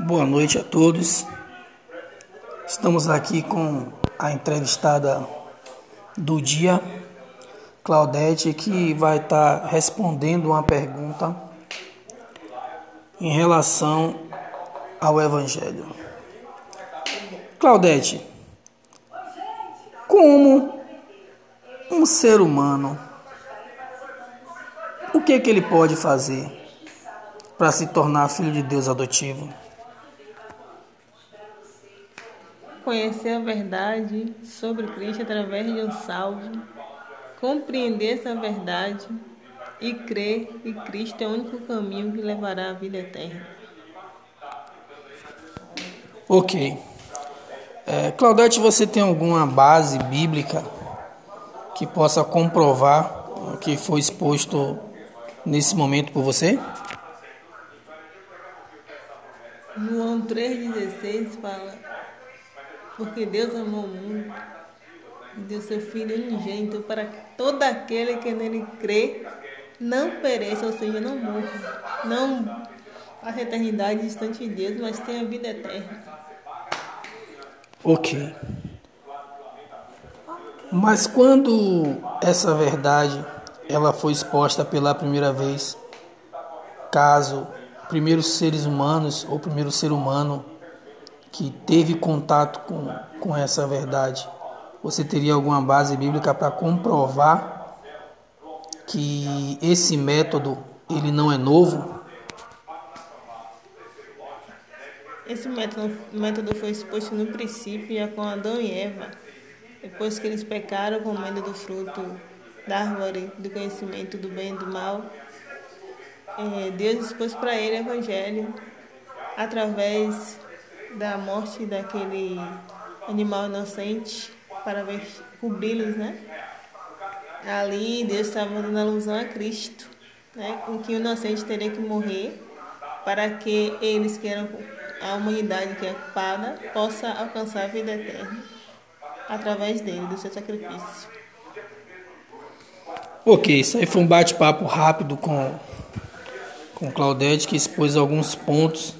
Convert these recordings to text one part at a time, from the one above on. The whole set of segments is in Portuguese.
Boa noite a todos. Estamos aqui com a entrevistada do dia, Claudete, que vai estar respondendo uma pergunta em relação ao Evangelho. Claudete, como um ser humano, o que, que ele pode fazer para se tornar filho de Deus adotivo? Conhecer a verdade sobre Cristo através de um salvo, compreender essa verdade e crer que Cristo é o único caminho que levará à vida eterna. Ok. É, Claudete, você tem alguma base bíblica que possa comprovar o que foi exposto nesse momento por você? João 3,16 fala: Porque Deus amou o mundo e deu seu Filho unigênito para que todo aquele que nele crê não pereça, ou seja, não morra, não passe a eternidade distante de Deus, mas tenha vida eterna. Ok. Mas quando essa verdade ela foi exposta pela primeira vez, caso primeiros seres humanos ou primeiro ser humano que teve contato com, com essa verdade, você teria alguma base bíblica para comprovar que esse método ele não é novo? Esse método, método foi exposto no princípio com Adão e Eva, depois que eles pecaram comendo do fruto da árvore do conhecimento do bem e do mal é, Deus expôs para ele o Evangelho através da morte daquele animal inocente para cobri-los, né? Ali Deus estava dando alusão a Cristo, né? Com que o inocente teria que morrer para que eles que eram a humanidade que é culpada possa alcançar a vida eterna através dele, do seu sacrifício. Ok, isso aí foi um bate-papo rápido com com Claudete, que expôs alguns pontos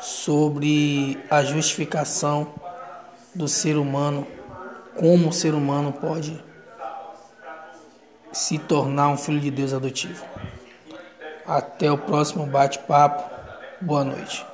sobre a justificação do ser humano, como o ser humano pode se tornar um filho de Deus adotivo. Até o próximo bate-papo. Boa noite.